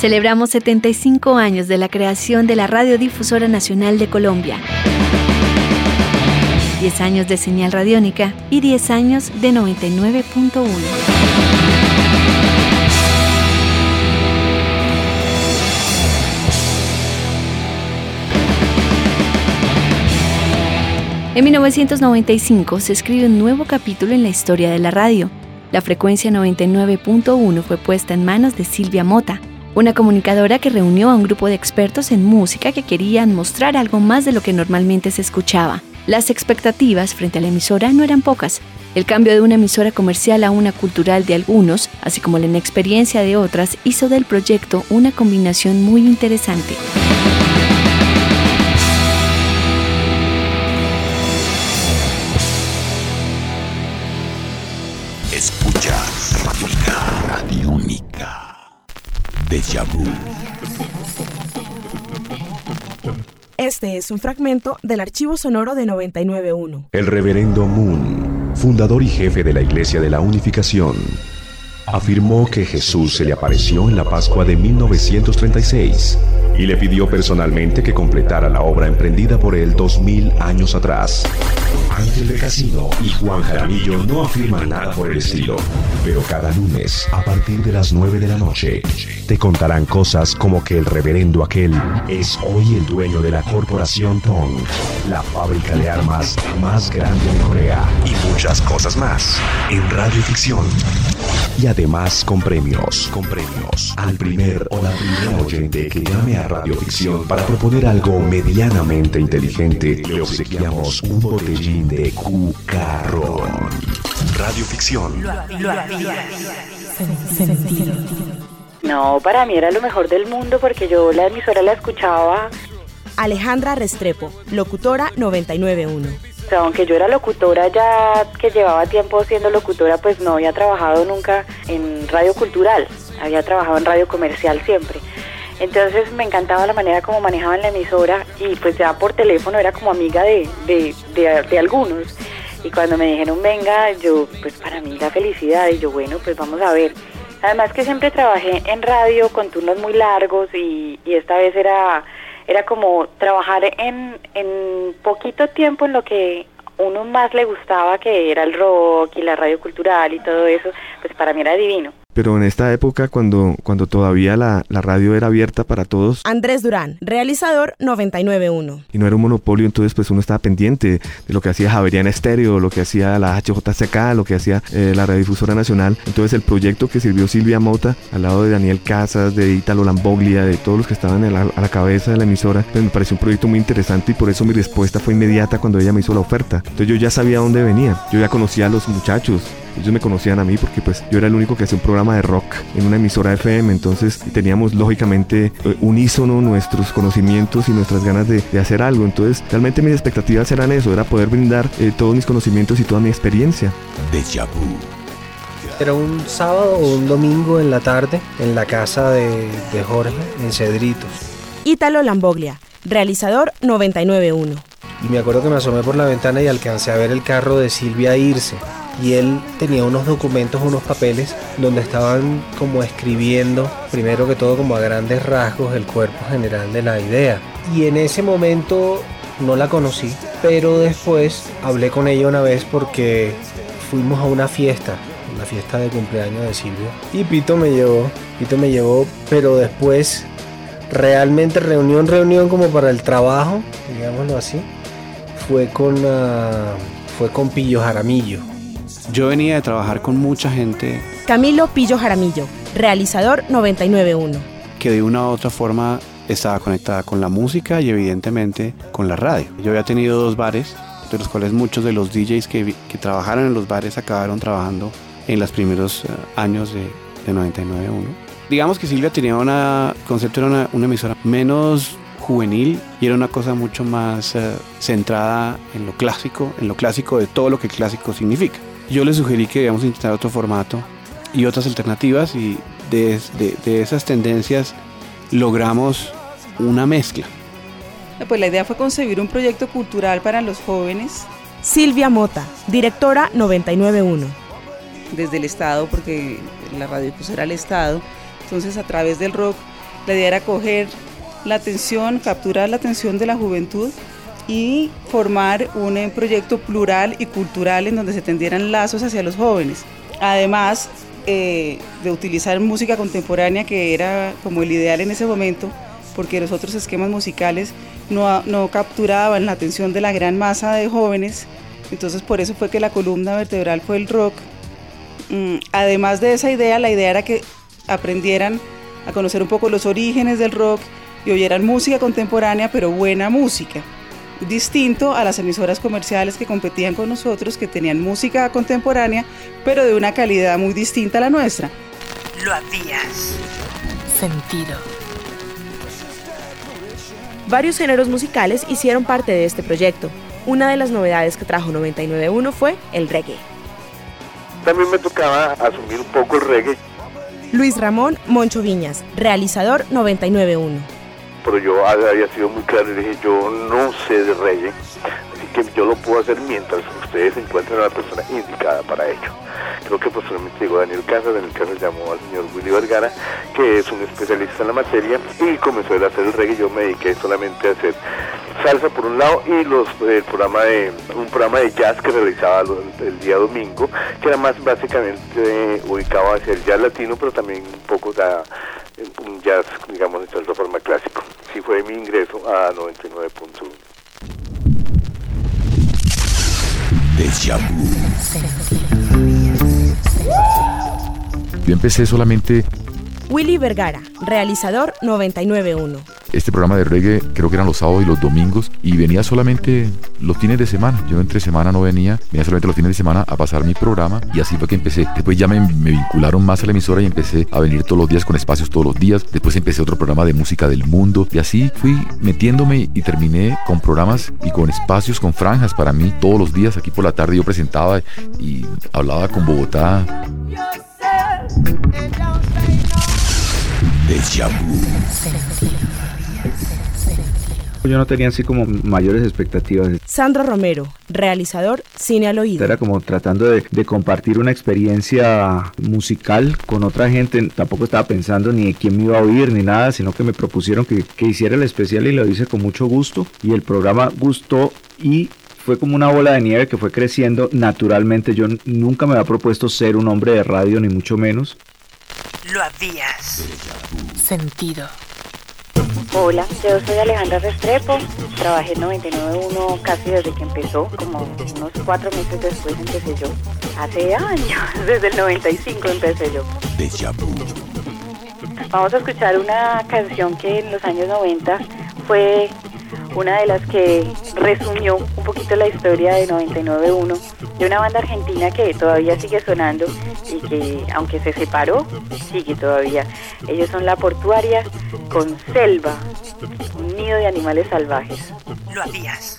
Celebramos 75 años de la creación de la Radiodifusora Nacional de Colombia. 10 años de señal radiónica y 10 años de 99.1. En 1995 se escribe un nuevo capítulo en la historia de la radio. La frecuencia 99.1 fue puesta en manos de Silvia Mota, una comunicadora que reunió a un grupo de expertos en música que querían mostrar algo más de lo que normalmente se escuchaba. Las expectativas frente a la emisora no eran pocas. El cambio de una emisora comercial a una cultural de algunos, así como la inexperiencia de otras, hizo del proyecto una combinación muy interesante. Este es un fragmento del archivo sonoro de 991. El reverendo Moon, fundador y jefe de la Iglesia de la Unificación, afirmó que Jesús se le apareció en la Pascua de 1936 y le pidió personalmente que completara la obra emprendida por él dos mil años atrás. Ángel de Casino y Juan Jaramillo no afirman nada por el estilo, pero cada lunes, a partir de las 9 de la noche, te contarán cosas como que el reverendo aquel es hoy el dueño de la corporación Tong, la fábrica de armas más grande de Corea y muchas cosas más en Radio Ficción. Y además con premios, con premios. Al primer o la primera oyente que llame a Radio Ficción para proponer algo medianamente inteligente, le obsequiamos un botellín de cucarrón. Radio Ficción. No, para mí era lo mejor del mundo porque yo la emisora la escuchaba. Alejandra Restrepo, locutora 991. Sea, aunque yo era locutora ya que llevaba tiempo siendo locutora, pues no había trabajado nunca en radio cultural, había trabajado en radio comercial siempre. Entonces me encantaba la manera como manejaban la emisora y pues ya por teléfono era como amiga de, de, de, algunos. Y cuando me dijeron venga, yo pues para mí la felicidad y yo bueno pues vamos a ver. Además que siempre trabajé en radio con turnos muy largos y, y esta vez era, era como trabajar en, en poquito tiempo en lo que uno más le gustaba que era el rock y la radio cultural y todo eso, pues para mí era divino pero en esta época cuando, cuando todavía la, la, radio era abierta para todos. Andrés Durán, realizador 991. Y no era un monopolio, entonces pues uno estaba pendiente de lo que hacía Javeriana Estéreo, lo que hacía la HJCK, lo que hacía eh, la Radiodifusora Nacional. Entonces el proyecto que sirvió Silvia Mota al lado de Daniel Casas, de Italo Lamboglia, de todos los que estaban a la, cabeza de la emisora, pues me pareció un proyecto muy interesante y por eso mi respuesta fue inmediata cuando ella me hizo la oferta. Entonces yo ya sabía dónde venía, yo ya conocía a los muchachos, ellos me conocían a mí porque pues yo era el único que hacía un programa de rock en una emisora FM, entonces teníamos lógicamente eh, unísono nuestros conocimientos y nuestras ganas de, hacer algo. Entonces realmente mis expectativas eran eso, era poder brindar eh, todos mis conocimientos y toda mi experiencia. Deja Era un sábado o un domingo en la tarde en la casa de, de Jorge en Cedritos. Ítalo Lamboglia, realizador 991. Y me acuerdo que me asomé por la ventana y alcancé a ver el carro de Silvia irse y él tenía unos documentos, unos papeles donde estaban como escribiendo, primero que todo como a grandes rasgos, el cuerpo general de la idea. Y en ese momento no la conocí, pero después hablé con ella una vez porque fuimos a una fiesta, una fiesta de cumpleaños de Silvia. Y Pito me llevó, Pito me llevó, pero después realmente reunión, reunión como para el trabajo, digámoslo así, fue con, fue con Pillo Jaramillo yo venía de trabajar con mucha gente. Camilo Pillo Jaramillo, realizador 991. Que de una u otra forma estaba conectada con la música y evidentemente con la radio. Yo había tenido dos bares, de los cuales muchos de los DJs que, que trabajaron en los bares acabaron trabajando en los primeros eh, años de, de 99.1. Digamos que Silvia tenía una concepto, era una, emisora menos juvenil y era una cosa mucho más eh, centrada en lo clásico, en lo clásico de todo lo que clásico significa. Yo le sugerí que debíamos intentar otro formato y otras alternativas y de, esas tendencias logramos una mezcla. Pues la idea fue concebir un proyecto cultural para los jóvenes. Silvia Mota, directora 991. Desde el Estado, porque la radio pues era el Estado. Entonces a través del rock La idea era coger la atención, capturar la atención de la juventud y formar un eh, proyecto plural y cultural en donde se tendieran lazos hacia los jóvenes. Además eh, de utilizar música contemporánea, que era como el ideal en ese momento, porque los otros esquemas musicales no, capturaban la atención de la gran masa de jóvenes, entonces por eso fue que la columna vertebral fue el rock. Mm, además de esa idea, la idea era que aprendieran a conocer un poco los orígenes del rock y oyeran música contemporánea, pero buena música. Distinto a las emisoras comerciales que competían con nosotros, que tenían música contemporánea, pero de una calidad muy distinta a la nuestra. Lo habías sentido. Varios géneros musicales hicieron parte de este proyecto. Una de las novedades que trajo 991 fue el reggae. También me tocaba asumir un poco el reggae. Luis Ramón Moncho Viñas, realizador 991. Pero yo había sido muy claro y dije, yo no sé de reggae, así que yo lo puedo hacer mientras ustedes encuentren a la persona indicada para ello. Creo que posteriormente llegó Daniel Casas, Daniel Casas llamó al señor Willy Vergara, que es un especialista en la materia, y comenzó a hacer el reggae. Yo me dediqué solamente a hacer salsa por un lado y los el programa de un programa de jazz que realizaba el, día domingo, que era más básicamente ubicado hacia el jazz latino, pero también un poco da un jazz, digamos, de otra forma clásico. Sí fue mi ingreso a 99.1. Yo empecé solamente Willy Vergara, realizador 991. Este programa de reggae creo que eran los sábados y los domingos y venía solamente los fines de semana. Yo entre semana no venía, venía solamente los fines de semana a pasar mi programa y así fue que empecé. Después ya me, me vincularon más a la emisora y empecé a venir todos los días con espacios todos los días. Después empecé otro programa de música del mundo y así fui metiéndome y terminé con programas y con espacios, con franjas para mí todos los días. Aquí por la tarde yo presentaba y hablaba con Bogotá. Yo no tenía así como mayores expectativas. Sandro Romero, realizador Cine al Oído. Era como tratando de, compartir una experiencia musical con otra gente. Tampoco estaba pensando ni quién me iba a oír ni nada, sino que me propusieron que, que hiciera el especial y lo hice con mucho gusto. Y el programa gustó y fue como una bola de nieve que fue creciendo naturalmente. Yo nunca me había propuesto ser un hombre de radio, ni mucho menos. Lo habías sentido. Hola, yo soy Alejandra Restrepo, trabajé en 99.1 casi desde que empezó, como unos cuatro meses después empecé yo. Hace años, desde el 95 empecé yo. Vamos a escuchar una canción que en los años 90 fue una de las que resumió un poquito la historia de 99.1, de una banda argentina que todavía sigue sonando y que aunque se separó, sigue todavía. Ellos son La Portuaria con Selva, un nido de animales salvajes. Lo habías